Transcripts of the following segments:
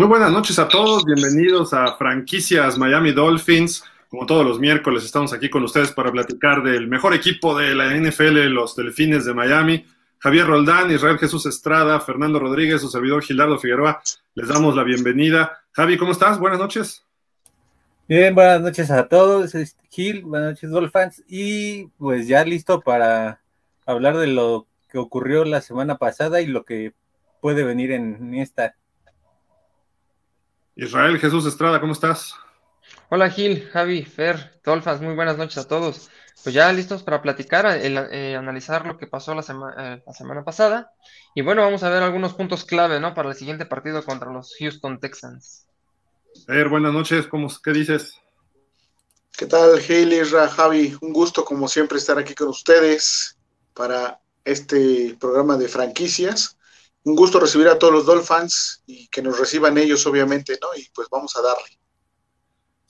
Muy buenas noches a todos, bienvenidos a Franquicias Miami Dolphins. Como todos los miércoles estamos aquí con ustedes para platicar del mejor equipo de la NFL, los Delfines de Miami. Javier Roldán, Israel Jesús Estrada, Fernando Rodríguez, su servidor Gilardo Figueroa, les damos la bienvenida. Javi, ¿cómo estás? Buenas noches. Bien, buenas noches a todos, Gil, buenas noches Dolphins y pues ya listo para hablar de lo que ocurrió la semana pasada y lo que puede venir en esta. Israel Jesús Estrada, ¿cómo estás? Hola Gil, Javi, Fer, Dolphins, muy buenas noches a todos. Pues ya listos para platicar, eh, analizar lo que pasó la, eh, la, semana pasada. Y bueno, vamos a ver algunos puntos clave, ¿no? Para el siguiente partido contra los Houston Texans. Fer, buenas noches, ¿cómo, ¿qué dices? ¿Qué tal, Gil, Isra, Javi? Un gusto, como siempre, estar aquí con ustedes para este programa de franquicias un gusto recibir a todos los Dolphins y que nos reciban ellos, obviamente, ¿no? Y pues vamos a darle.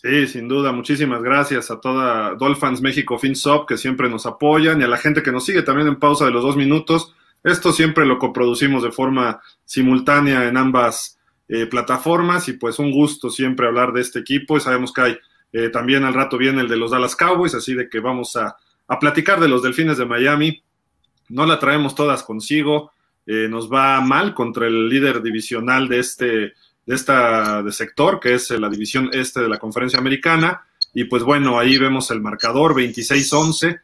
Sí, sin duda, muchísimas gracias a toda Dolphins México FinSop que siempre nos apoyan y a la gente que nos sigue también en pausa de los dos minutos. Esto siempre lo coproducimos de forma simultánea en ambas eh, plataformas y pues un gusto siempre hablar de este equipo y sabemos que hay eh, también al rato viene el de los Dallas Cowboys, así de que vamos a, a platicar de los Delfines de Miami. No la traemos todas consigo, eh, nos va mal contra el líder divisional de este de esta de sector, que es la división este de la conferencia americana. Y pues bueno, ahí vemos el marcador 26-11,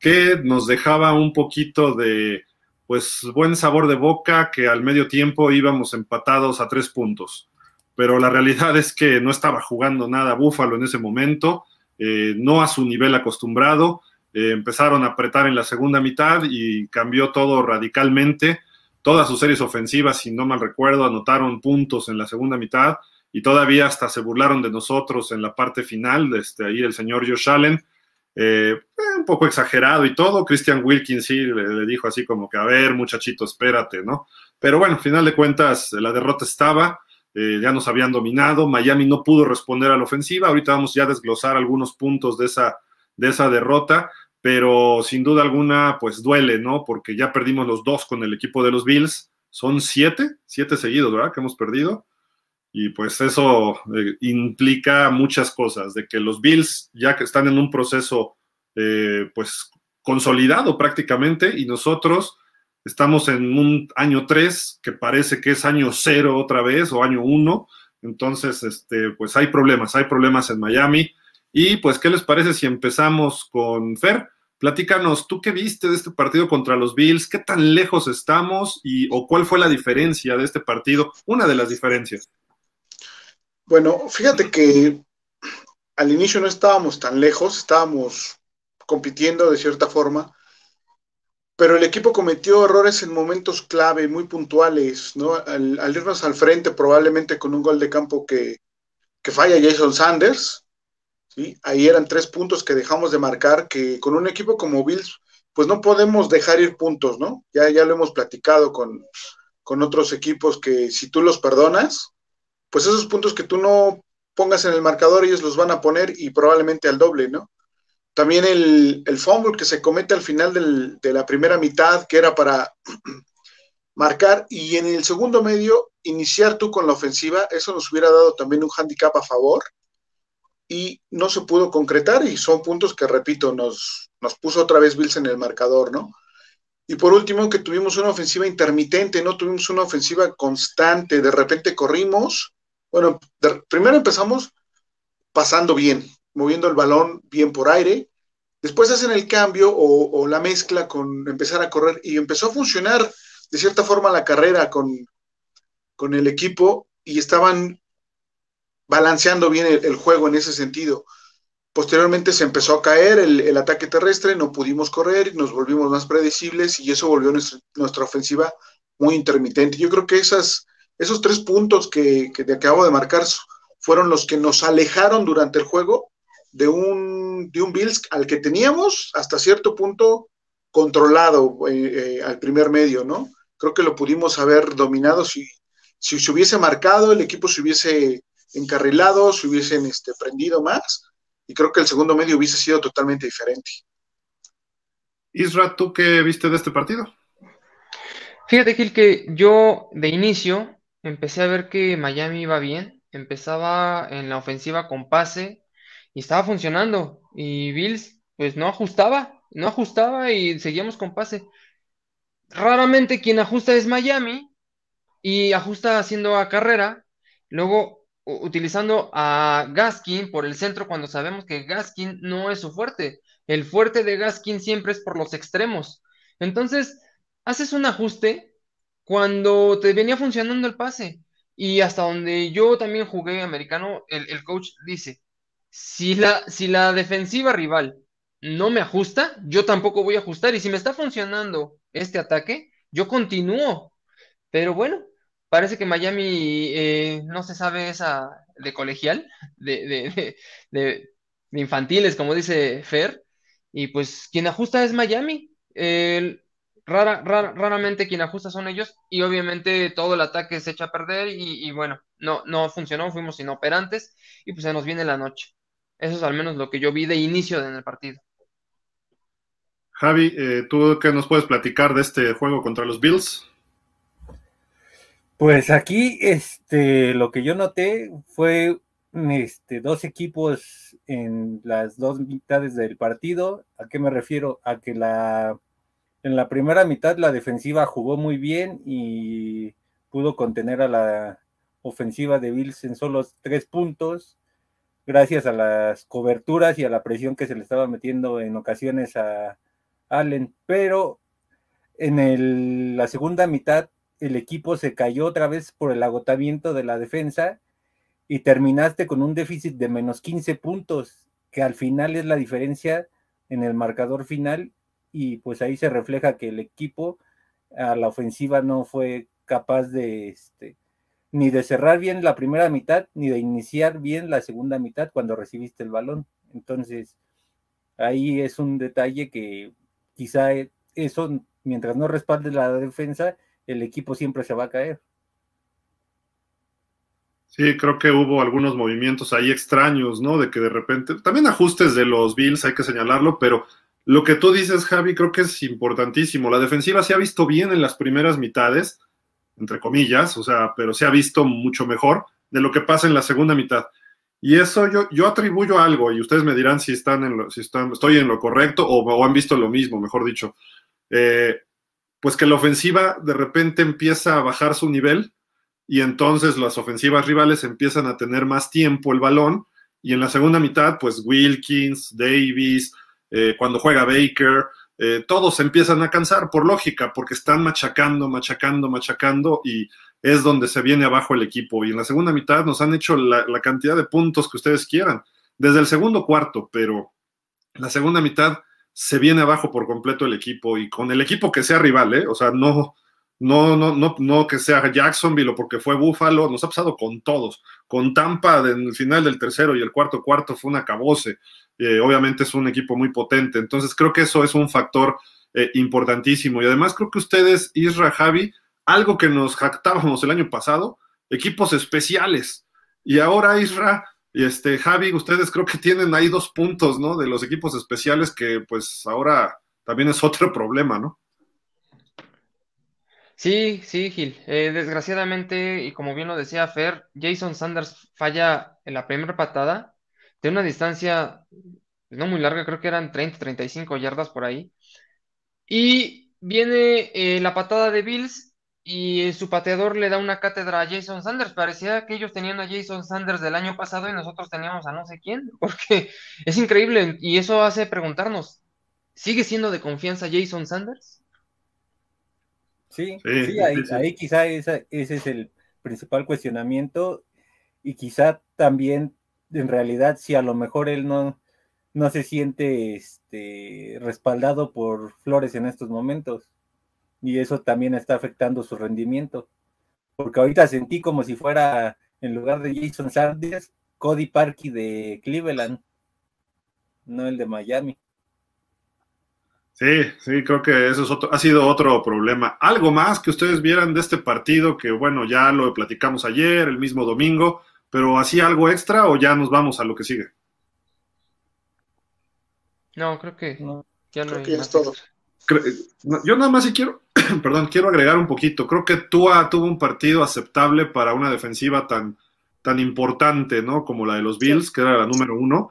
que nos dejaba un poquito de pues buen sabor de boca, que al medio tiempo íbamos empatados a tres puntos. Pero la realidad es que no estaba jugando nada Búfalo en ese momento, eh, no a su nivel acostumbrado. Eh, empezaron a apretar en la segunda mitad y cambió todo radicalmente todas sus series ofensivas, si no mal recuerdo, anotaron puntos en la segunda mitad y todavía hasta se burlaron de nosotros en la parte final, este, ahí el señor Josh Allen, eh, un poco exagerado y todo, Christian Wilkins sí le, dijo así como que, a ver, muchachito, espérate, ¿no? Pero bueno, al final de cuentas, la derrota estaba, eh, ya nos habían dominado, Miami no pudo responder a la ofensiva, ahorita vamos ya a desglosar algunos puntos de esa, de esa derrota, pero sin duda alguna, pues duele, ¿no? Porque ya perdimos los dos con el equipo de los Bills. Son siete, siete seguidos, ¿verdad? Que hemos perdido. Y pues eso eh, implica muchas cosas, de que los Bills ya que están en un proceso, eh, pues, consolidado prácticamente, y nosotros estamos en un año tres, que parece que es año cero otra vez, o año uno. Entonces, este, pues hay problemas, hay problemas en Miami y pues, ¿qué les parece si empezamos con Fer? Platícanos, ¿tú qué viste de este partido contra los Bills? ¿Qué tan lejos estamos y o cuál fue la diferencia de este partido? Una de las diferencias. Bueno, fíjate que al inicio no estábamos tan lejos, estábamos compitiendo de cierta forma, pero el equipo cometió errores en momentos clave, muy puntuales, ¿no? Al, irnos al frente, probablemente con un gol de campo que, que falla Jason Sanders, Ahí eran tres puntos que dejamos de marcar, que con un equipo como Bills, pues no podemos dejar ir puntos, ¿no? Ya, ya lo hemos platicado con, otros equipos que si tú los perdonas, pues esos puntos que tú no pongas en el marcador, ellos los van a poner y probablemente al doble, ¿no? También el, el fumble que se comete al final de la primera mitad, que era para marcar, y en el segundo medio, iniciar tú con la ofensiva, eso nos hubiera dado también un handicap a favor y no se pudo concretar y son puntos que, repito, nos, nos puso otra vez Bills en el marcador, ¿no? Y por último, que tuvimos una ofensiva intermitente, no tuvimos una ofensiva constante, de repente corrimos, bueno, primero empezamos pasando bien, moviendo el balón bien por aire, después hacen el cambio o, o, la mezcla con empezar a correr y empezó a funcionar de cierta forma la carrera con, con el equipo y estaban balanceando bien el, juego en ese sentido. Posteriormente se empezó a caer el, ataque terrestre, no pudimos correr, nos volvimos más predecibles y eso volvió nuestra, ofensiva muy intermitente. Yo creo que esas, esos tres puntos que, te acabo de marcar fueron los que nos alejaron durante el juego de un, de un Bills al que teníamos hasta cierto punto controlado eh, eh, al primer medio, ¿no? Creo que lo pudimos haber dominado si, si se hubiese marcado, el equipo se hubiese encarrilados, se hubiesen este, prendido más, y creo que el segundo medio hubiese sido totalmente diferente. Isra, ¿tú qué viste de este partido? Fíjate, Gil, que yo de inicio empecé a ver que Miami iba bien, empezaba en la ofensiva con pase y estaba funcionando. Y Bills, pues no ajustaba, no ajustaba y seguíamos con pase. Raramente quien ajusta es Miami y ajusta haciendo a carrera, luego utilizando a Gaskin por el centro cuando sabemos que Gaskin no es su fuerte. El fuerte de Gaskin siempre es por los extremos. Entonces, haces un ajuste cuando te venía funcionando el pase. Y hasta donde yo también jugué americano, el, coach dice, si la, si la defensiva rival no me ajusta, yo tampoco voy a ajustar. Y si me está funcionando este ataque, yo continúo. Pero bueno, parece que Miami eh, no se sabe esa de colegial, de, de, infantiles, como dice Fer. Y pues quien ajusta es Miami. El, Rara, raramente quien ajusta son ellos y obviamente todo el ataque se echa a perder y, bueno, no, no funcionó, fuimos inoperantes y pues se nos viene la noche. Eso es al menos lo que yo vi de inicio en el partido. Javi, eh, ¿tú qué nos puedes platicar de este juego contra los Bills? Pues aquí este, lo que yo noté fue este, dos equipos en las dos mitades del partido. ¿A qué me refiero? A que la en la primera mitad la defensiva jugó muy bien y pudo contener a la ofensiva de Bills en solo tres puntos, gracias a las coberturas y a la presión que se le estaba metiendo en ocasiones a Allen. Pero en la segunda mitad el equipo se cayó otra vez por el agotamiento de la defensa y terminaste con un déficit de menos 15 puntos, que al final es la diferencia en el marcador final y pues ahí se refleja que el equipo a la ofensiva no fue capaz de este, ni de cerrar bien la primera mitad ni de iniciar bien la segunda mitad cuando recibiste el balón. Entonces, ahí es un detalle que quizá eso, mientras no respalde la defensa, el equipo siempre se va a caer. Sí, creo que hubo algunos movimientos ahí extraños, ¿no? De que de repente, también ajustes de los Bills, hay que señalarlo, pero lo que tú dices, Javi, creo que es importantísimo. La defensiva se ha visto bien en las primeras mitades, entre comillas, o sea, pero se ha visto mucho mejor de lo que pasa en la segunda mitad. Y eso yo, yo atribuyo algo, y ustedes me dirán si están en lo, si están, estoy en lo correcto o, han visto lo mismo, mejor dicho. Eh, pues que la ofensiva de repente empieza a bajar su nivel y entonces las ofensivas rivales empiezan a tener más tiempo el balón y en la segunda mitad, pues Wilkins, Davis, eh, cuando juega Baker, eh, todos empiezan a cansar por lógica, porque están machacando, machacando, machacando y es donde se viene abajo el equipo. Y en la segunda mitad nos han hecho la, cantidad de puntos que ustedes quieran, desde el segundo cuarto, pero la segunda mitad se viene abajo por completo el equipo y con el equipo que sea rival, ¿eh? o sea, no, no, no, no, no que sea Jacksonville o porque fue Buffalo, nos ha pasado con todos. Con Tampa en el final del tercero y el cuarto cuarto fue un acabose. Eh, obviamente es un equipo muy potente. Entonces creo que eso es un factor eh, importantísimo. Y además creo que ustedes, Isra, Javi, algo que nos jactábamos el año pasado, equipos especiales. Y ahora, Isra, y este, Javi, ustedes creo que tienen ahí dos puntos, ¿no? De los equipos especiales que pues ahora también es otro problema, ¿no? Sí, sí, Gil. Eh, desgraciadamente, y como bien lo decía Fer, Jason Sanders falla en la primera patada de una distancia no muy larga, creo que eran 30, 35 yardas por ahí. Y viene eh, la patada de Bills y su pateador le da una cátedra a Jason Sanders. Parecía que ellos tenían a Jason Sanders del año pasado y nosotros teníamos a no sé quién, porque es increíble y eso hace preguntarnos, ¿sigue siendo de confianza Jason Sanders? Sí, sí, ahí, quizá ese es el principal cuestionamiento y quizá también en realidad si a lo mejor él no, no se siente este, respaldado por Flores en estos momentos y eso también está afectando su rendimiento. Porque ahorita sentí como si fuera, en lugar de Jason Sanders, Cody Parkey de Cleveland, no el de Miami. Sí, sí, creo que eso es otro, ha sido otro problema. Algo más que ustedes vieran de este partido, que bueno, ya lo platicamos ayer, el mismo domingo, pero así algo extra o ya nos vamos a lo que sigue. No, creo que ya no es todo. Yo nada más si quiero, perdón, quiero agregar un poquito. Creo que Tua tuvo un partido aceptable para una defensiva tan, tan importante, ¿no? Como la de los Bills, que era la número uno.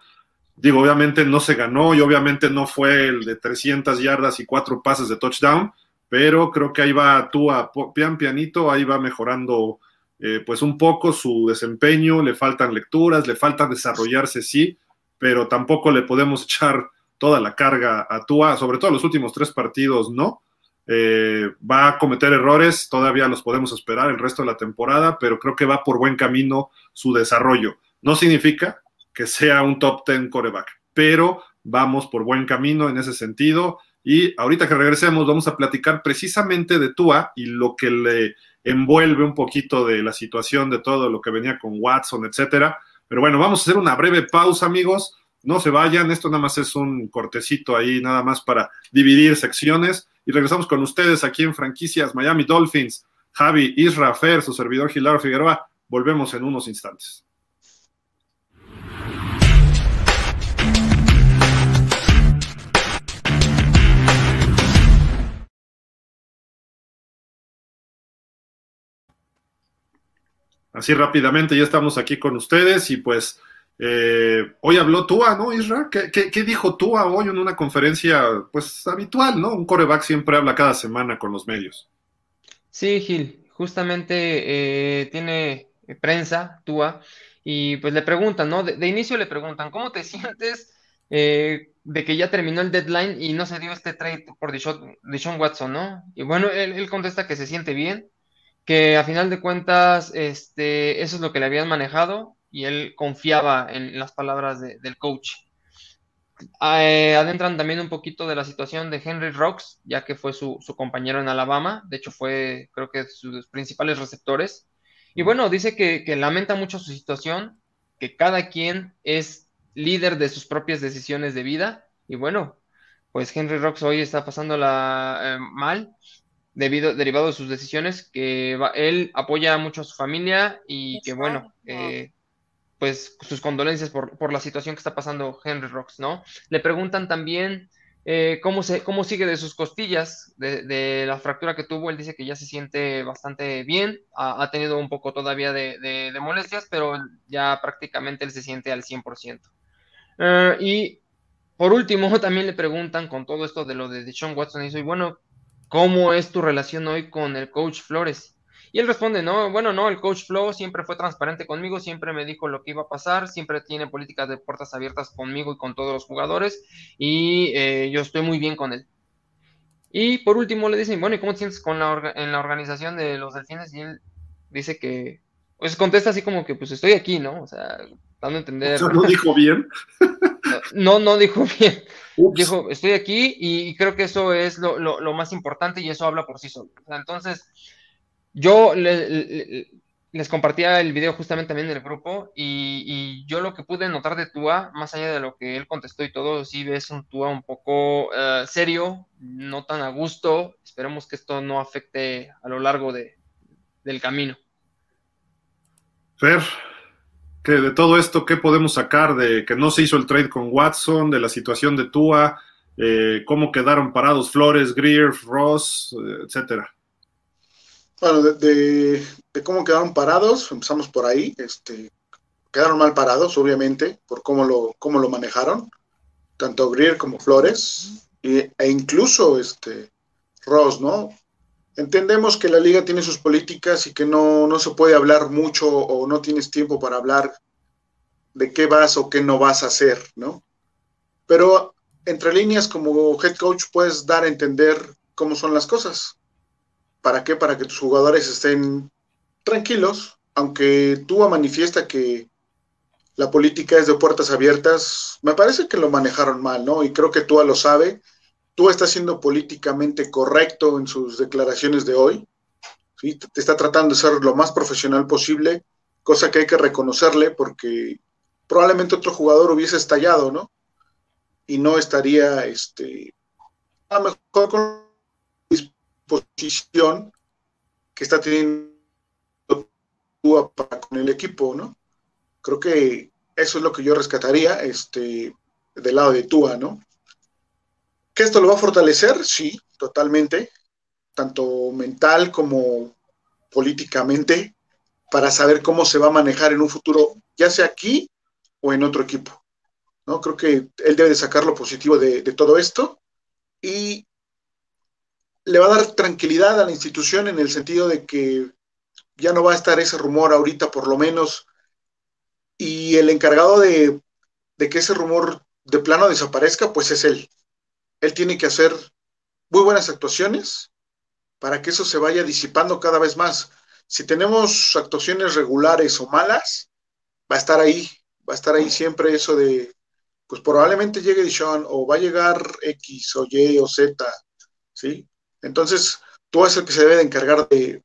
Digo, obviamente no se ganó y obviamente no fue el de 300 yardas y cuatro pases de touchdown, pero creo que ahí va Tua pian pianito, ahí va mejorando eh, pues un poco su desempeño, le faltan lecturas, le falta desarrollarse, sí, pero tampoco le podemos echar toda la carga a Tua, sobre todo los últimos tres partidos, ¿no? Eh, va a cometer errores, todavía los podemos esperar el resto de la temporada, pero creo que va por buen camino su desarrollo. No significa que sea un top 10 coreback, pero vamos por buen camino en ese sentido. Y ahorita que regresemos, vamos a platicar precisamente de Tua y lo que le envuelve un poquito de la situación de todo lo que venía con Watson, etcétera. Pero bueno, vamos a hacer una breve pausa, amigos. No se vayan, esto nada más es un cortecito ahí, nada más para dividir secciones. Y regresamos con ustedes aquí en Franquicias Miami Dolphins. Javi, Isra, Fer, su servidor Gilaro Figueroa. Volvemos en unos instantes. Así rápidamente ya estamos aquí con ustedes y pues eh, hoy habló Tua, ¿no, Isra? ¿Qué, dijo Tua hoy en una conferencia pues habitual, ¿no? Un coreback siempre habla cada semana con los medios. Sí, Gil, justamente eh, tiene prensa Tua y pues le preguntan, ¿no? De, inicio le preguntan, ¿cómo te sientes eh, de que ya terminó el deadline y no se dio este trade por Deshaun Watson, ¿no? Y bueno, él contesta que se siente bien, que a final de cuentas este, eso es lo que le habían manejado y él confiaba en las palabras del coach. Eh, adentran también un poquito de la situación de Henry Rocks, ya que fue su, compañero en Alabama, de hecho fue creo que sus principales receptores. Y bueno, dice que, lamenta mucho su situación, que cada quien es líder de sus propias decisiones de vida. Y bueno, pues Henry Rocks hoy está pasándola eh, mal debido, derivado de sus decisiones, que él apoya mucho a su familia y que bueno, eh, pues sus condolencias por, la situación que está pasando Henry Rocks, ¿no? Le preguntan también eh, cómo, se, cómo sigue de sus costillas, de, la fractura que tuvo, él dice que ya se siente bastante bien, ha, tenido un poco todavía de, molestias, pero ya prácticamente él se siente al 100%. Eh, y por último, también le preguntan con todo esto de lo de Sean Watson, y dice, bueno, ¿cómo es tu relación hoy con el coach Flores? Y él responde, no, bueno, no, el coach Flo siempre fue transparente conmigo, siempre me dijo lo que iba a pasar, siempre tiene políticas de puertas abiertas conmigo y con todos los jugadores, y eh, yo estoy muy bien con él. Y por último le dicen, bueno, ¿y cómo te sientes con la en la organización de los delfines? Y él dice que, pues contesta así como que, pues estoy aquí, ¿no? O sea, dando a entender. ¿No dijo bien? No, no dijo bien. Dijo, estoy aquí y creo que eso es lo, más importante y eso habla por sí solo. entonces, yo les compartía el video justamente también en el grupo y, yo lo que pude notar de Tua, más allá de lo que él contestó y todo, sí ves un Tua un poco eh, serio, no tan a gusto. Esperemos que esto no afecte a lo largo de, del camino. Fer, de todo esto, ¿qué podemos sacar de que no se hizo el trade con Watson, de la situación de Tua, eh, cómo quedaron parados Flores, Greer, Ross, eh, etcétera? Bueno, de, cómo quedaron parados, empezamos por ahí. Este, quedaron mal parados, obviamente, por cómo lo, cómo lo manejaron, tanto Greer como Flores, e incluso este, Ross, ¿no? Entendemos que la liga tiene sus políticas y que no, no se puede hablar mucho o no tienes tiempo para hablar de qué vas o qué no vas a hacer, ¿no? Pero entre líneas como head coach puedes dar a entender cómo son las cosas. ¿Para qué? Para que tus jugadores estén tranquilos, aunque tú manifiesta que la política es de puertas abiertas, me parece que lo manejaron mal, ¿no? Y creo que Tua lo sabe tú estás siendo políticamente correcto en sus declaraciones de hoy, te está tratando de ser lo más profesional posible, cosa que hay que reconocerle porque probablemente otro jugador hubiese estallado, ¿no? Y no estaría, este, a lo mejor con disposición que está teniendo con el equipo, ¿no? Creo que eso es lo que yo rescataría, este, del lado de Tua, ¿no? ¿Que esto lo va a fortalecer? Sí, totalmente. tanto mental como políticamente, para saber cómo se va a manejar en un futuro, ya sea aquí o en otro equipo. ¿no? Creo que él debe de sacar lo positivo de todo esto y le va a dar tranquilidad a la institución en el sentido de que ya no va a estar ese rumor ahorita por lo menos y el encargado de, que ese rumor de plano desaparezca, pues es él. Él tiene que hacer muy buenas actuaciones para que eso se vaya disipando cada vez más. Si tenemos actuaciones regulares o malas, va a estar ahí, va a estar ahí siempre eso de, pues probablemente llegue Dishon o va a llegar X o Y o Z, ¿sí? Entonces, tú es el que se debe de encargar de,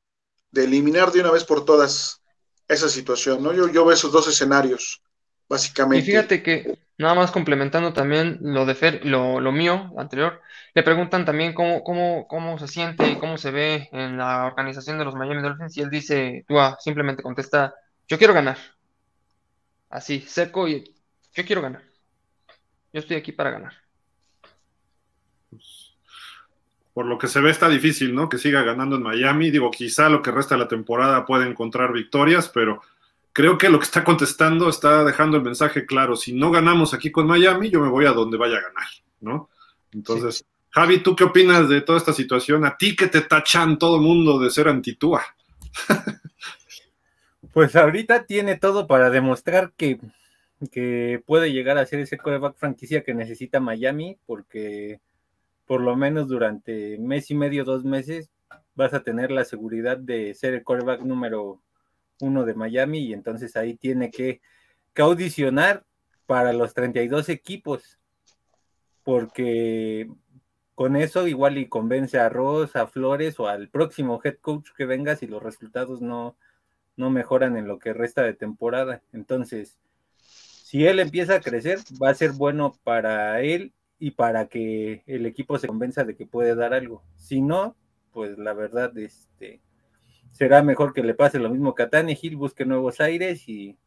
eliminar de una vez por todas esa situación, ¿no? Yo, yo veo esos dos escenarios, básicamente. Y fíjate que, nada más complementando también lo de Fer, lo, mío, anterior, le preguntan también cómo, cómo, cómo se siente y cómo se ve en la organización de los Miami Dolphins, y él dice, Tua simplemente contesta, yo quiero ganar. Así, seco y yo quiero ganar. Yo estoy aquí para ganar. Por lo que se ve está difícil, ¿no? Que siga ganando en Miami. Digo, quizá lo que resta de la temporada puede encontrar victorias, pero creo que lo que está contestando está dejando el mensaje claro. Si no ganamos aquí con Miami, yo me voy a donde vaya a ganar, ¿no? Entonces, sí. Javi, ¿tú qué opinas de toda esta situación? A ti que te tachan todo el mundo de ser antitúa. pues ahorita tiene todo para demostrar que, que puede llegar a ser ese coreback franquicia que necesita Miami, porque por lo menos durante mes y medio, dos meses, vas a tener la seguridad de ser el coreback número uno de Miami y entonces ahí tiene que, que audicionar para los 32 equipos, porque con eso igual y convence a Ross, a Flores o al próximo head coach que venga si los resultados no, no mejoran en lo que resta de temporada. Entonces, si él empieza a crecer, va a ser bueno para él y para que el equipo se convenza de que puede dar algo. Si no, pues la verdad, este será mejor que le pase lo mismo que a Tannehill, busque nuevos aires y,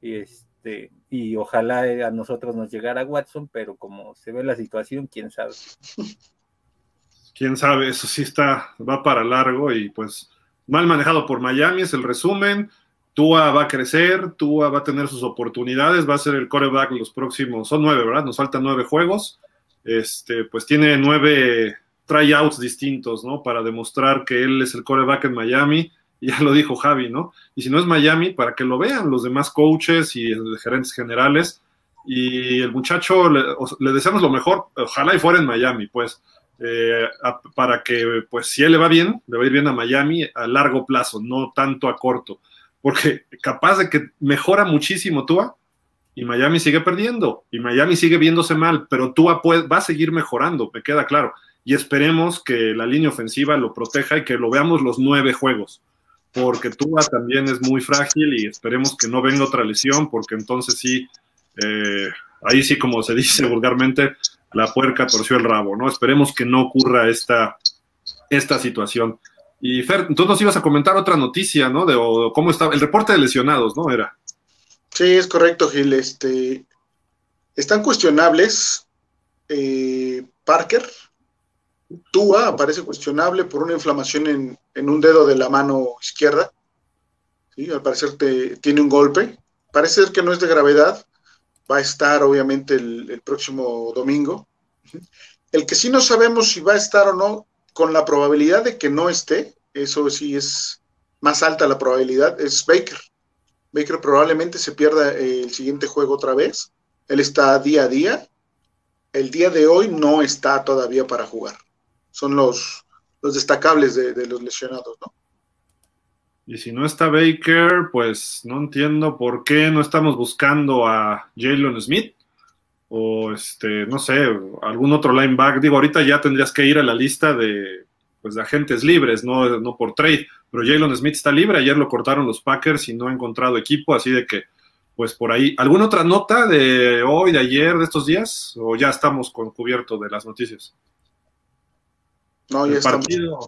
y este y ojalá a nosotros nos llegara Watson, pero como se ve la situación, quién sabe. Quién sabe, eso sí está, va para largo y pues mal manejado por Miami, es el resumen. Tua va a crecer, Tua va a tener sus oportunidades, va a ser el coreback los próximos, son nueve, ¿verdad? Nos faltan nueve juegos. Este, pues tiene nueve tryouts distintos, ¿no? Para demostrar que él es el coreback en Miami, ya lo dijo Javi, ¿no? Y si no es Miami, para que lo vean los demás coaches y gerentes generales. Y el muchacho, le, deseamos lo mejor, ojalá y fuera en Miami, pues, eh, para que, pues, si él le va bien, le va a ir bien a Miami a largo plazo, no tanto a corto, porque capaz de que mejora muchísimo Tua y Miami sigue perdiendo y Miami sigue viéndose mal, pero Tua va a seguir mejorando, me queda claro. Y esperemos que la línea ofensiva lo proteja y que lo veamos los nueve juegos porque Tua también es muy frágil y esperemos que no venga otra lesión, porque entonces sí, eh, ahí sí, como se dice vulgarmente, la puerca torció el rabo, ¿no? Esperemos que no ocurra esta, esta situación. Y Fer, tú nos ibas a comentar otra noticia, ¿no? De cómo estaba, el reporte de lesionados, ¿no? Era. Sí, es correcto, Gil. Este, están cuestionables eh, Parker, Tua aparece cuestionable por una inflamación en, en un dedo de la mano izquierda. Al parecer te, tiene un golpe. Parece ser que no es de gravedad. Va a estar obviamente el, próximo domingo. El que sí no sabemos si va a estar o no, con la probabilidad de que no esté, eso sí es más alta la probabilidad, es Baker. Baker probablemente se pierda el siguiente juego otra vez. Él está día a día. El día de hoy no está todavía para jugar son los, los destacables de, de, los lesionados, ¿no? Y si no está Baker, pues no entiendo por qué no estamos buscando a Jalen Smith o este, no sé, algún otro linebacker. Digo, ahorita ya tendrías que ir a la lista de, pues, de agentes libres, no, no por trade, pero Jalen Smith está libre, ayer lo cortaron los Packers y no ha encontrado equipo, así de que, pues por ahí, ¿alguna otra nota de hoy, de ayer, de estos días? ¿O ya estamos con cubierto de las noticias? No, ya el, partido,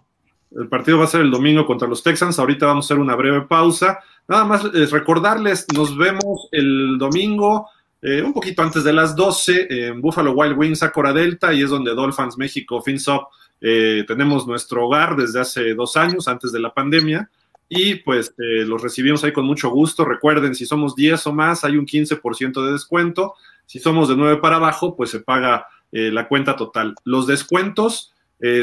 el partido va a ser el domingo contra los Texans. Ahorita vamos a hacer una breve pausa. Nada más es recordarles, nos vemos el domingo. Eh, un poquito antes de las 12 en Buffalo Wild Wings, Acora Delta, y es donde Dolphins México FinSop eh, tenemos nuestro hogar desde hace dos años, antes de la pandemia, y pues eh, los recibimos ahí con mucho gusto. Recuerden, si somos 10 o más, hay un 15% de descuento. Si somos de 9 para abajo, pues se paga la cuenta total. Los descuentos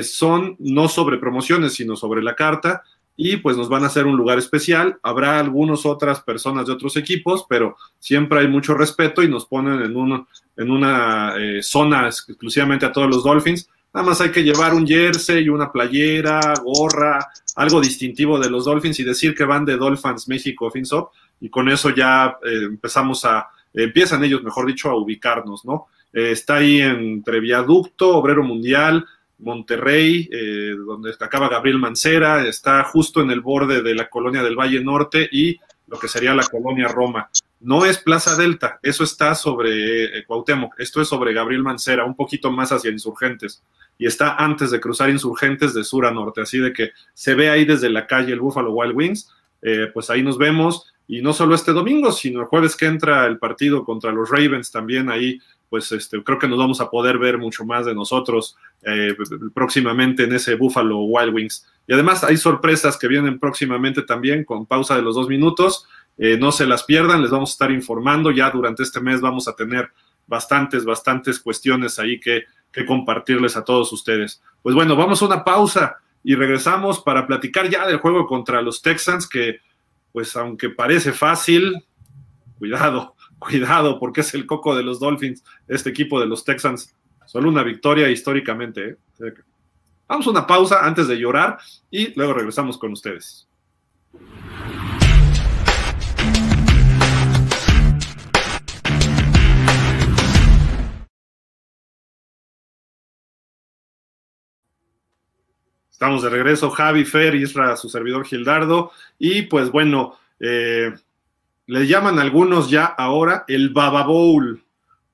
son no sobre promociones, sino sobre la carta y pues nos van a hacer un lugar especial. Habrá algunas otras personas de otros equipos, pero siempre hay mucho respeto y nos ponen en, en una eh, zona exclusivamente a todos los Dolphins. Nada más hay que llevar un jersey, una playera, gorra, algo distintivo de los Dolphins y decir que van de Dolphins México FinSop y con eso ya eh, empezamos a, empiezan ellos, mejor dicho, a ubicarnos, ¿no? Eh, está ahí entre Viaducto, Obrero Mundial, Monterrey, eh, donde acaba Gabriel Mancera, está justo en el borde de la colonia del Valle Norte y lo que sería la colonia Roma. No es Plaza Delta, eso está sobre eh, Cuauhtémoc, esto es sobre Gabriel Mancera, un poquito más hacia Insurgentes, y está antes de cruzar Insurgentes de sur a norte, así de que se ve ahí desde la calle el Buffalo Wild Wings, eh, pues ahí nos vemos, y no solo este domingo, sino el jueves que entra el partido contra los Ravens también ahí pues este, creo que nos vamos a poder ver mucho más de nosotros eh, próximamente en ese Buffalo Wild Wings. Y además hay sorpresas que vienen próximamente también con pausa de los dos minutos. Eh, no se las pierdan, les vamos a estar informando. Ya durante este mes vamos a tener bastantes, bastantes cuestiones ahí que, que compartirles a todos ustedes. Pues bueno, vamos a una pausa y regresamos para platicar ya del juego contra los Texans, que pues aunque parece fácil, cuidado, cuidado, porque es el coco de los Dolphins, este equipo de los Texans. Solo una victoria históricamente. ¿eh? Vamos a una pausa antes de llorar y luego regresamos con ustedes. Estamos de regreso, Javi, Fer, Isra, su servidor Gildardo. Y pues bueno, eh, le llaman algunos ya ahora el Baba Bowl.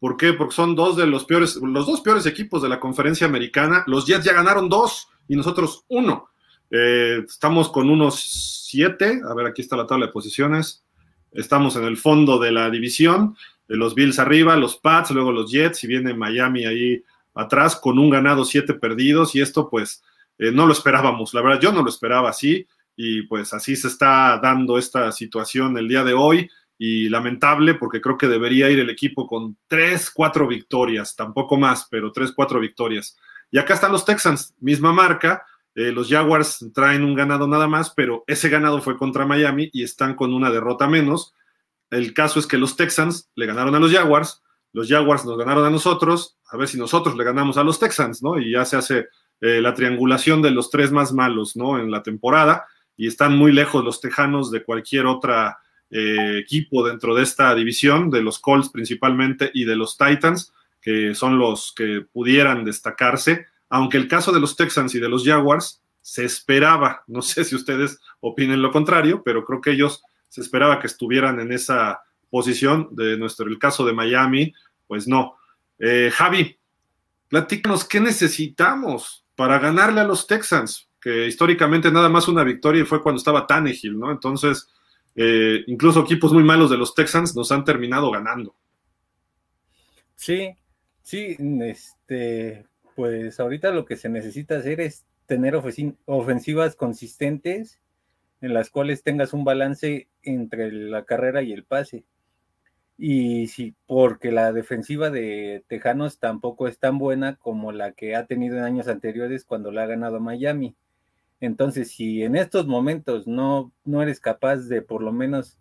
¿Por qué? Porque son dos de los peores, los dos peores equipos de la conferencia americana. Los Jets ya ganaron dos y nosotros uno. Eh, estamos con unos siete. A ver, aquí está la tabla de posiciones. Estamos en el fondo de la división. Los Bills arriba, los Pats, luego los Jets y viene Miami ahí atrás con un ganado, siete perdidos. Y esto, pues, eh, no lo esperábamos. La verdad, yo no lo esperaba así y pues así se está dando esta situación el día de hoy y lamentable porque creo que debería ir el equipo con tres, cuatro victorias, tampoco más, pero tres, cuatro victorias. Y acá están los Texans, misma marca, eh, los Jaguars traen un ganado nada más, pero ese ganado fue contra Miami y están con una derrota menos. El caso es que los Texans le ganaron a los Jaguars, los Jaguars nos ganaron a nosotros, a ver si nosotros le ganamos a los Texans, ¿no? Y ya se hace eh, la triangulación de los tres más malos, ¿no? En la temporada y están muy lejos los Tejanos de cualquier otro eh, equipo dentro de esta división, de los Colts principalmente y de los Titans, que son los que pudieran destacarse, aunque el caso de los Texans y de los Jaguars se esperaba, no sé si ustedes opinen lo contrario, pero creo que ellos se esperaba que estuvieran en esa posición de nuestro, el caso de Miami, pues no. Eh, Javi, platícanos, ¿qué necesitamos para ganarle a los Texans? que históricamente nada más una victoria fue cuando estaba Tannehill, ¿no? Entonces, eh, incluso equipos muy malos de los Texans nos han terminado ganando. Sí, sí, este, pues ahorita lo que se necesita hacer es tener ofensivas consistentes en las cuales tengas un balance entre la carrera y el pase. Y sí, porque la defensiva de Tejanos tampoco es tan buena como la que ha tenido en años anteriores cuando la ha ganado Miami. Entonces, si en estos momentos no, no eres capaz de por lo menos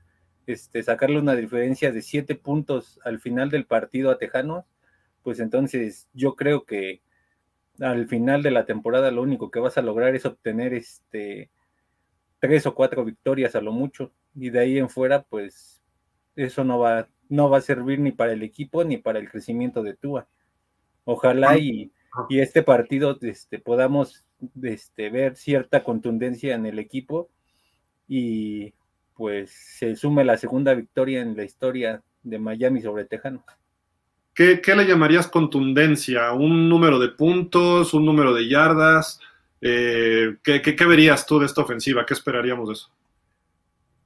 este, sacarle una diferencia de siete puntos al final del partido a Tejanos, pues entonces yo creo que al final de la temporada lo único que vas a lograr es obtener este tres o cuatro victorias a lo mucho y de ahí en fuera pues eso no va no va a servir ni para el equipo ni para el crecimiento de Tua. Ojalá y, y este partido este, podamos este, ver cierta contundencia en el equipo y pues se sume la segunda victoria en la historia de Miami sobre Tejano. ¿Qué, le llamarías contundencia? ¿Un número de puntos? ¿Un número de yardas? Eh, ¿qué, verías tú de esta ofensiva? ¿Qué esperaríamos de eso?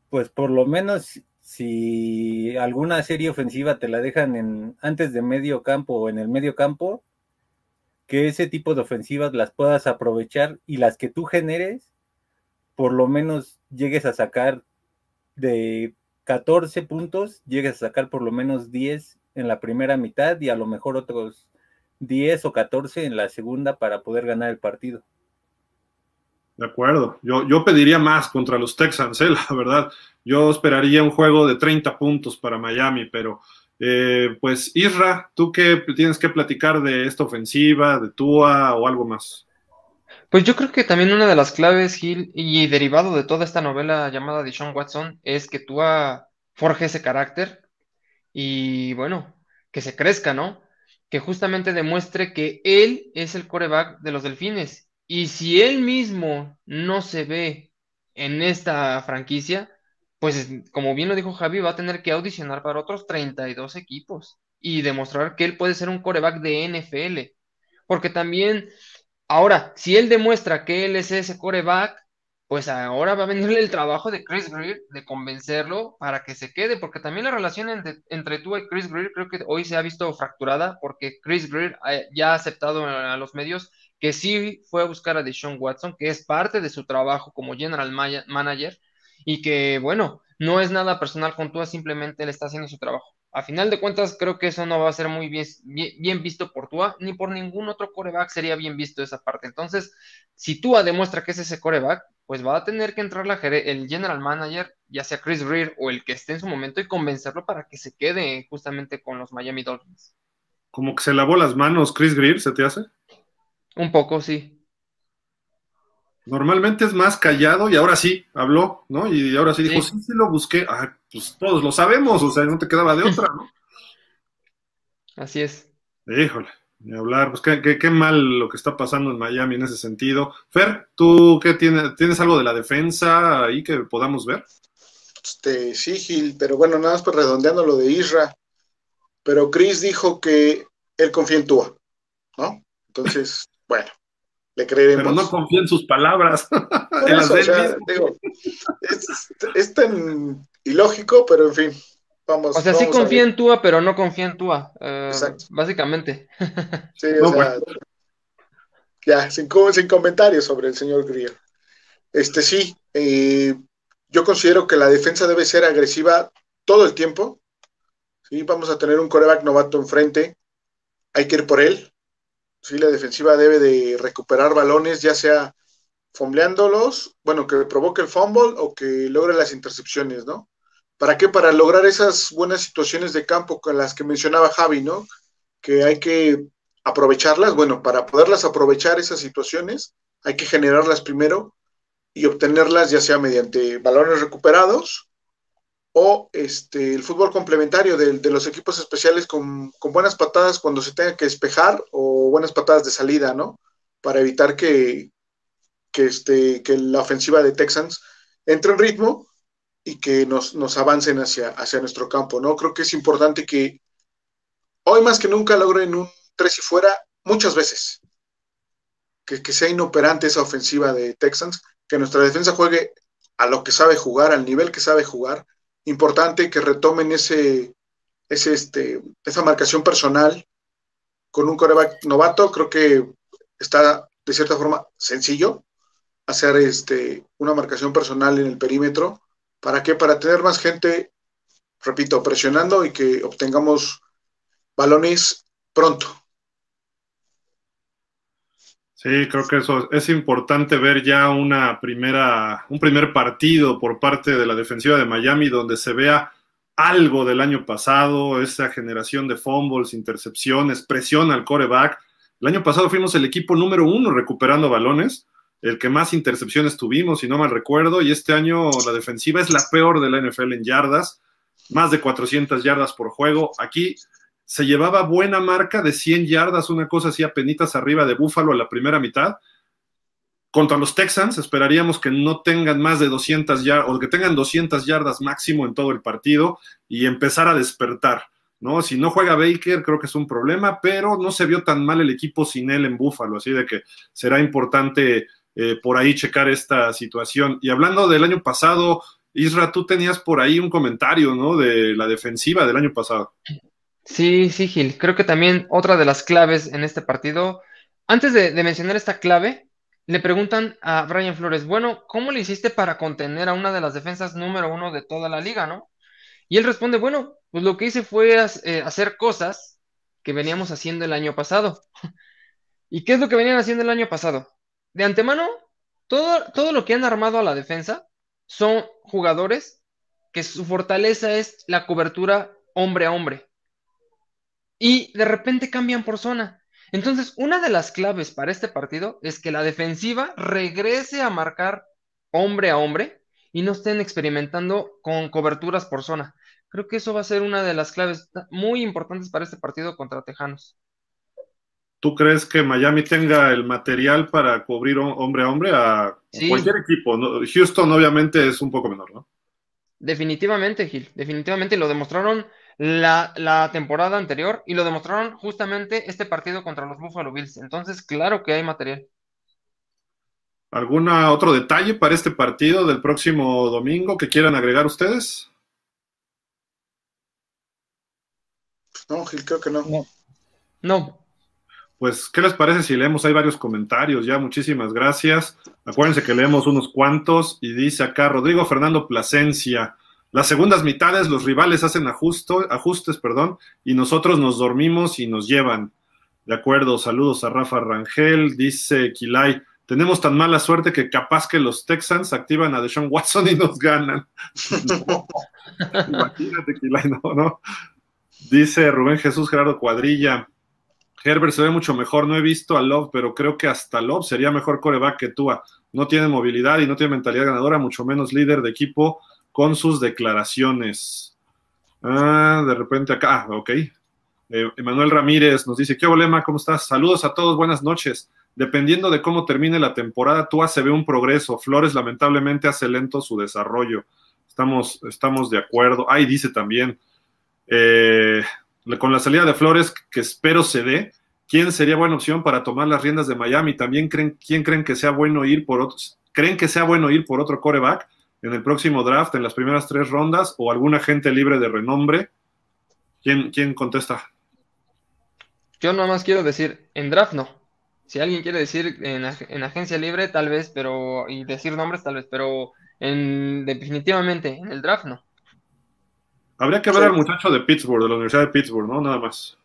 Pues por lo menos si alguna serie ofensiva te la dejan en antes de medio campo o en el medio campo, que ese tipo de ofensivas las puedas aprovechar y las que tú generes, por lo menos llegues a sacar de 14 puntos, llegues a sacar por lo menos 10 en la primera mitad y a lo mejor otros 10 o 14 en la segunda para poder ganar el partido. De acuerdo. Yo, yo pediría más contra los Texans, ¿eh? la verdad. Yo esperaría un juego de 30 puntos para Miami, pero eh, pues Isra, ¿tú qué tienes que platicar de esta ofensiva, de Tua o algo más? Pues yo creo que también una de las claves, Gil, y derivado de toda esta novela llamada de Sean Watson, es que Tua forje ese carácter y bueno, que se crezca, ¿no? Que justamente demuestre que él es el coreback de los delfines y si él mismo no se ve en esta franquicia, pues como bien lo dijo Javi, va a tener que audicionar para otros 32 equipos y demostrar que él puede ser un coreback de NFL. Porque también, ahora, si él demuestra que él es ese coreback, pues ahora va a venirle el trabajo de Chris Greer de convencerlo para que se quede, porque también la relación entre, tú y Chris Greer creo que hoy se ha visto fracturada, porque Chris Greer eh, ya ha aceptado a los medios que sí fue a buscar a Deshaun Watson, que es parte de su trabajo como general manager y que, bueno, no es nada personal con Tua, simplemente él está haciendo su trabajo. A final de cuentas, creo que eso no va a ser muy bien, visto por Tua, ni por ningún otro coreback sería bien visto esa parte. Entonces, si Tua demuestra que es ese coreback, pues va a tener que entrar la, el general manager, ya sea Chris Greer o el que esté en su momento, y convencerlo para que se quede justamente con los Miami Dolphins. Como que se lavó las manos Chris Greer, ¿se te hace? Un poco, sí. Normalmente es más callado y ahora sí habló, ¿no? Y ahora sí dijo, sí, sí, lo busqué. Ah, pues todos lo sabemos, o sea, no te quedaba de otra, ¿no? Así es. Híjole, ni hablar, pues qué, qué, mal lo que está pasando en Miami en ese sentido. Fer, ¿tú qué tienes? ¿Tienes algo de la defensa ahí que podamos ver? Este, sí, Gil, pero bueno, nada más pues redondeando lo de Isra. Pero Chris dijo que él confía en Tua, ¿no? Entonces, bueno, le creeremos. Pero no confía en sus palabras. es, tan ilógico, pero en fin. Vamos, o sea, sí confía en Tua, pero no confía en Tua. Eh, básicamente. Sí, o sea, ya, sin, sin, comentarios sobre el señor Grier. Este sí, eh, yo considero que la defensa debe ser agresiva todo el tiempo. Sí, vamos a tener un coreback novato enfrente. Hay que ir por él. Sí, la defensiva debe de recuperar balones, ya sea fombleándolos, bueno, que provoque el fumble o que logre las intercepciones, ¿no? ¿Para qué? Para lograr esas buenas situaciones de campo con las que mencionaba Javi, ¿no? Que hay que aprovecharlas. Bueno, para poderlas aprovechar esas situaciones, hay que generarlas primero y obtenerlas ya sea mediante balones recuperados o este, el fútbol complementario de, los equipos especiales con, buenas patadas cuando se tenga que despejar o buenas patadas de salida, ¿no? Para evitar que, que, este, que la ofensiva de Texans entre en ritmo y que nos, nos avancen hacia, hacia nuestro campo, ¿no? Creo que es importante que hoy más que nunca logren un tres y fuera muchas veces. Que, que sea inoperante esa ofensiva de Texans, que nuestra defensa juegue a lo que sabe jugar, al nivel que sabe jugar, importante que retomen ese, ese, este, esa marcación personal con un coreback novato. Creo que está de cierta forma sencillo hacer este, una marcación personal en el perímetro. ¿Para qué? Para tener más gente, repito, presionando y que obtengamos balones pronto. Sí, creo que eso es importante ver ya una primera, un primer partido por parte de la defensiva de Miami donde se vea algo del año pasado, esa generación de fumbles, intercepciones, presión al coreback. El año pasado fuimos el equipo número uno recuperando balones, el que más intercepciones tuvimos, si no mal recuerdo, y este año la defensiva es la peor de la NFL en yardas, más de 400 yardas por juego. Aquí se llevaba buena marca de 100 yardas, una cosa así a penitas arriba de Búfalo a la primera mitad. Contra los Texans esperaríamos que no tengan más de 200 yardas o que tengan 200 yardas máximo en todo el partido y empezar a despertar. ¿no? Si no juega Baker, creo que es un problema, pero no se vio tan mal el equipo sin él en Búfalo, así de que será importante eh, por ahí checar esta situación. Y hablando del año pasado, Isra, tú tenías por ahí un comentario, ¿no? De la defensiva del año pasado. Sí, sí, Gil. Creo que también otra de las claves en este partido. Antes de, mencionar esta clave, le preguntan a Brian Flores, bueno, ¿cómo le hiciste para contener a una de las defensas número uno de toda la liga, no? Y él responde, bueno, pues lo que hice fue eh, hacer cosas que veníamos haciendo el año pasado. ¿Y qué es lo que venían haciendo el año pasado? De antemano, todo, todo lo que han armado a la defensa son jugadores que su fortaleza es la cobertura hombre a hombre. Y de repente cambian por zona. Entonces, una de las claves para este partido es que la defensiva regrese a marcar hombre a hombre y no estén experimentando con coberturas por zona. Creo que eso va a ser una de las claves muy importantes para este partido contra Tejanos. ¿Tú crees que Miami tenga el material para cubrir hombre a hombre a cualquier equipo? Houston obviamente es un poco menor, ¿no? Definitivamente, Gil, definitivamente lo demostraron la, la, temporada anterior y lo demostraron justamente este partido contra los Buffalo Bills. Entonces, claro que hay material. ¿Algún otro detalle para este partido del próximo domingo que quieran agregar ustedes? No, Gil, creo que no. No. Pues, ¿qué les parece si leemos? Hay varios comentarios ya, muchísimas gracias. Acuérdense que leemos unos cuantos y dice acá Rodrigo Fernando Plasencia. Las segundas mitades los rivales hacen ajustes perdón, y nosotros nos dormimos y nos llevan. De acuerdo, saludos a Rafa Rangel, dice Kilay. Tenemos tan mala suerte que capaz que los Texans activan a Deshaun Watson y nos ganan. Imagínate, Kilay, no, no. Dice Rubén Jesús Gerardo Cuadrilla. Herbert se ve mucho mejor. No he visto a Love, pero creo que hasta Love sería mejor coreback que Tua. No tiene movilidad y no tiene mentalidad ganadora, mucho menos líder de equipo con sus declaraciones. Ah, de repente acá, ah, ok. Eh, Emanuel Ramírez nos dice, ¿qué olema? ¿Cómo estás? Saludos a todos, buenas noches. Dependiendo de cómo termine la temporada, Tua se ve un progreso. Flores lamentablemente hace lento su desarrollo. Estamos, estamos de acuerdo. Ahí dice también, eh, con la salida de Flores, que espero se dé, ¿quién sería buena opción para tomar las riendas de Miami? También creen, ¿quién creen que sea bueno ir por otros? ¿Creen que sea bueno ir por otro coreback? En el próximo draft, en las primeras tres rondas, o algún agente libre de renombre? ¿Quién, quién contesta? Yo nomás quiero decir, en draft no. Si alguien quiere decir en, agencia libre, tal vez, pero, y decir nombres, tal vez, pero en, definitivamente en el draft no. Habría que ver al muchacho de Pittsburgh, de la Universidad de Pittsburgh, ¿no? Nada más.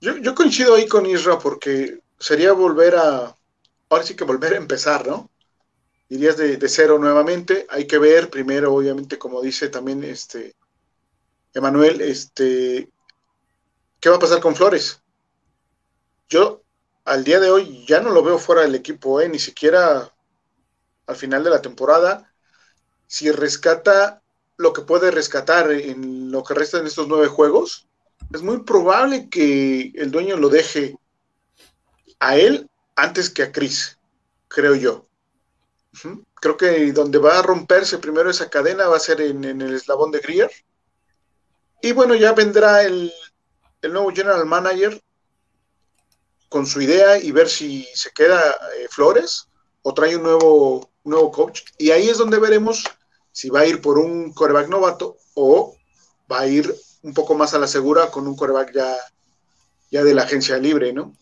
Yo, yo coincido ahí con Isra porque sería volver a, ahora sí que volver a empezar, ¿no? Irías de, cero nuevamente. Hay que ver primero, obviamente, como dice también este Emanuel, este, ¿qué va a pasar con Flores? Yo al día de hoy ya no lo veo fuera del equipo, ¿eh? ni siquiera al final de la temporada. Si rescata lo que puede rescatar en lo que resta en estos nueve juegos, es muy probable que el dueño lo deje a él antes que a Chris, creo yo. Creo que donde va a romperse primero esa cadena va a ser en, el eslabón de Greer. Y bueno, ya vendrá el, nuevo general manager con su idea y ver si se queda eh, Flores o trae un nuevo, nuevo coach. Y ahí es donde veremos si va a ir por un coreback novato o va a ir un poco más a la segura con un coreback ya, ya de la agencia libre, ¿no?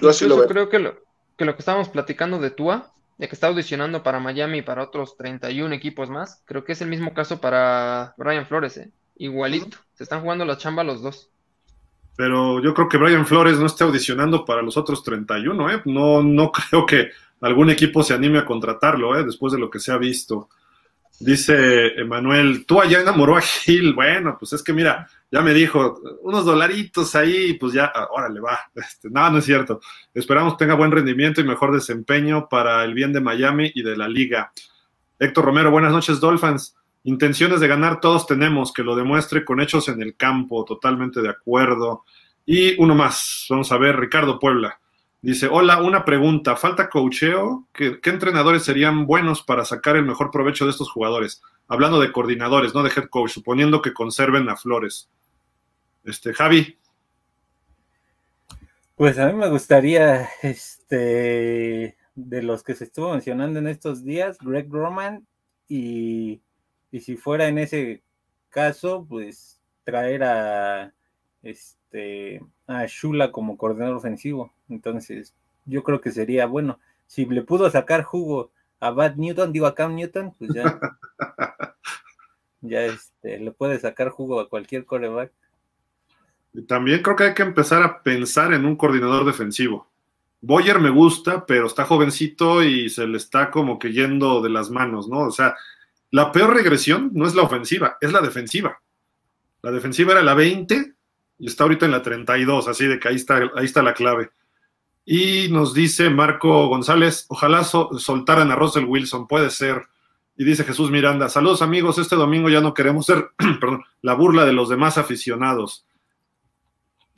Yo así lo creo que lo, que lo que estábamos platicando de Tua ya que está audicionando para Miami y para otros 31 equipos más. Creo que es el mismo caso para Brian Flores, ¿eh? igualito. Se están jugando la chamba los dos. Pero yo creo que Brian Flores no está audicionando para los otros 31, ¿eh? No, no creo que algún equipo se anime a contratarlo, ¿eh? Después de lo que se ha visto. Dice Emanuel, tú allá enamoró a Gil. Bueno, pues es que mira, ya me dijo, unos dolaritos ahí, pues ya, ah, órale, va. Este, no, no es cierto. Esperamos tenga buen rendimiento y mejor desempeño para el bien de Miami y de la liga. Héctor Romero, buenas noches, Dolphins. Intenciones de ganar todos tenemos, que lo demuestre con hechos en el campo, totalmente de acuerdo. Y uno más, vamos a ver, Ricardo Puebla. Dice, hola, una pregunta, ¿falta coacheo? ¿Qué, ¿Qué, entrenadores serían buenos para sacar el mejor provecho de estos jugadores? Hablando de coordinadores, no de head coach, suponiendo que conserven a Flores. Este, Javi. Pues a mí me gustaría, este, de los que se estuvo mencionando en estos días, Greg Roman y Y si fuera en ese caso, pues traer a este a Shula como coordinador ofensivo. Entonces, yo creo que sería bueno. Si le pudo sacar jugo a Bad Newton, digo a Cam Newton, pues ya, ya este, le puede sacar jugo a cualquier coreback. También creo que hay que empezar a pensar en un coordinador defensivo. Boyer me gusta, pero está jovencito y se le está como que yendo de las manos, ¿no? O sea, la peor regresión no es la ofensiva, es la defensiva. La defensiva era la 20 y está ahorita en la 32, así de que ahí está, ahí está la clave. Y nos dice Marco González, ojalá soltaran a Russell Wilson, puede ser. Y dice Jesús Miranda, saludos amigos, este domingo ya no queremos ser, perdón, la burla de los demás aficionados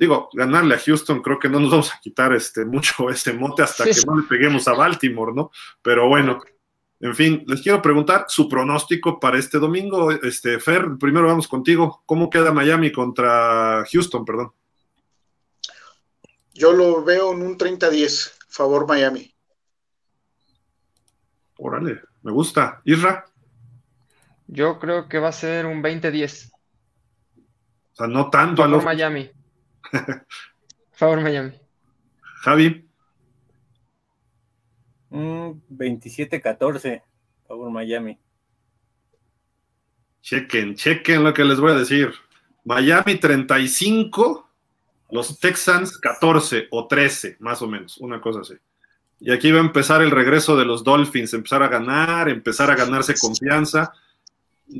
digo, ganarle a Houston, creo que no nos vamos a quitar este, mucho ese mote hasta que no le peguemos a Baltimore, ¿no? Pero bueno, en fin, les quiero preguntar su pronóstico para este domingo. Este, Fer, primero vamos contigo. ¿Cómo queda Miami contra Houston, perdón? Yo lo veo en un 30-10, favor Miami. Órale, me gusta. Isra. Yo creo que va a ser un 20-10. O sea, no tanto a los... Miami. Favor Miami. Javi. 27-14. Favor Miami. Chequen, chequen lo que les voy a decir. Miami 35, los Texans 14 o 13, más o menos, una cosa así. Y aquí va a empezar el regreso de los Dolphins, empezar a ganar, empezar a ganarse confianza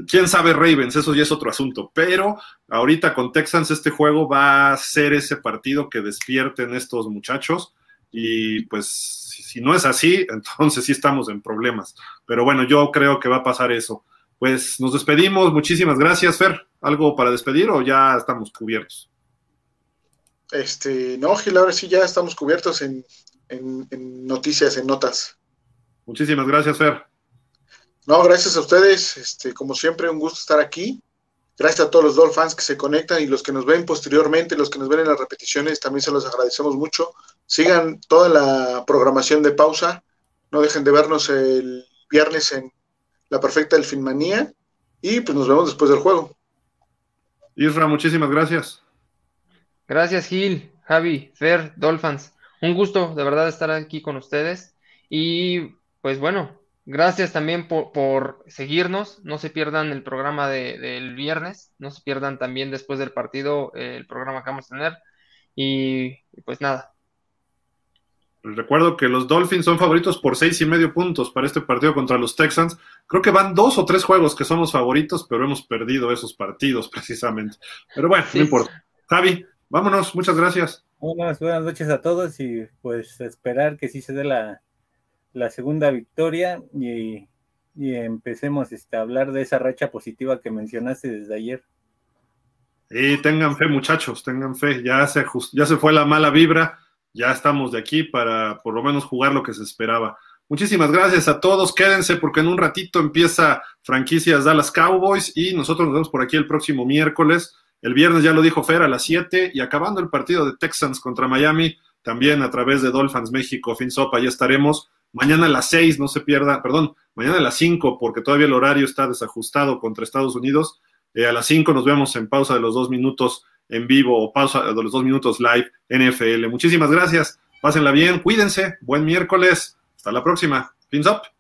quién sabe Ravens, eso ya es otro asunto, pero ahorita con Texans este juego va a ser ese partido que despierten estos muchachos y pues si no es así, entonces sí estamos en problemas. Pero bueno, yo creo que va a pasar eso. Pues nos despedimos, muchísimas gracias, Fer. ¿Algo para despedir o ya estamos cubiertos? Este, no, Gil, ahora sí ya estamos cubiertos en, en noticias, en notas. Muchísimas gracias, Fer. No, gracias a ustedes. Este, como siempre, un gusto estar aquí. Gracias a todos los Dolphins fans que se conectan y los que nos ven posteriormente, los que nos ven en las repeticiones, también se los agradecemos mucho. Sigan toda la programación de pausa. No dejen de vernos el viernes en La Perfecta del Finmanía. Y pues nos vemos después del juego. Isra, muchísimas gracias. Gracias, Gil, Javi, Fer, Dolphins. Un gusto de verdad estar aquí con ustedes. Y pues bueno, Gracias también por, seguirnos. No se pierdan el programa del viernes. No se pierdan también después del partido eh, el programa que vamos a tener. Y, pues nada. Les recuerdo que los Dolphins son favoritos por seis y medio puntos para este partido contra los Texans. Creo que van dos o tres juegos que somos favoritos, pero hemos perdido esos partidos precisamente. Pero bueno, no importa. Javi, vámonos. Muchas gracias. Buenas, buenas noches a todos y pues esperar que sí se dé la, la segunda victoria y, empecemos este, a hablar de esa racha positiva que mencionaste desde ayer. Y tengan fe, muchachos, tengan fe. Ya se, ya se fue la mala vibra, ya estamos de aquí para por lo menos jugar lo que se esperaba. Muchísimas gracias a todos. Quédense porque en un ratito empieza franquicias Dallas Cowboys y nosotros nos vemos por aquí el próximo miércoles. El viernes ya lo dijo Fer a las 7 y acabando el partido de Texans contra Miami, también a través de Dolphins México, FinSopa, ya estaremos Mañana a las 6, no se pierda, perdón, mañana a las 5, porque todavía el horario está desajustado contra Estados Unidos. Eh, a las 5 nos vemos en pausa de los dos minutos en vivo o pausa de los dos minutos live NFL. Muchísimas gracias. Pásenla bien, cuídense. Buen miércoles. Hasta la próxima. Fins up.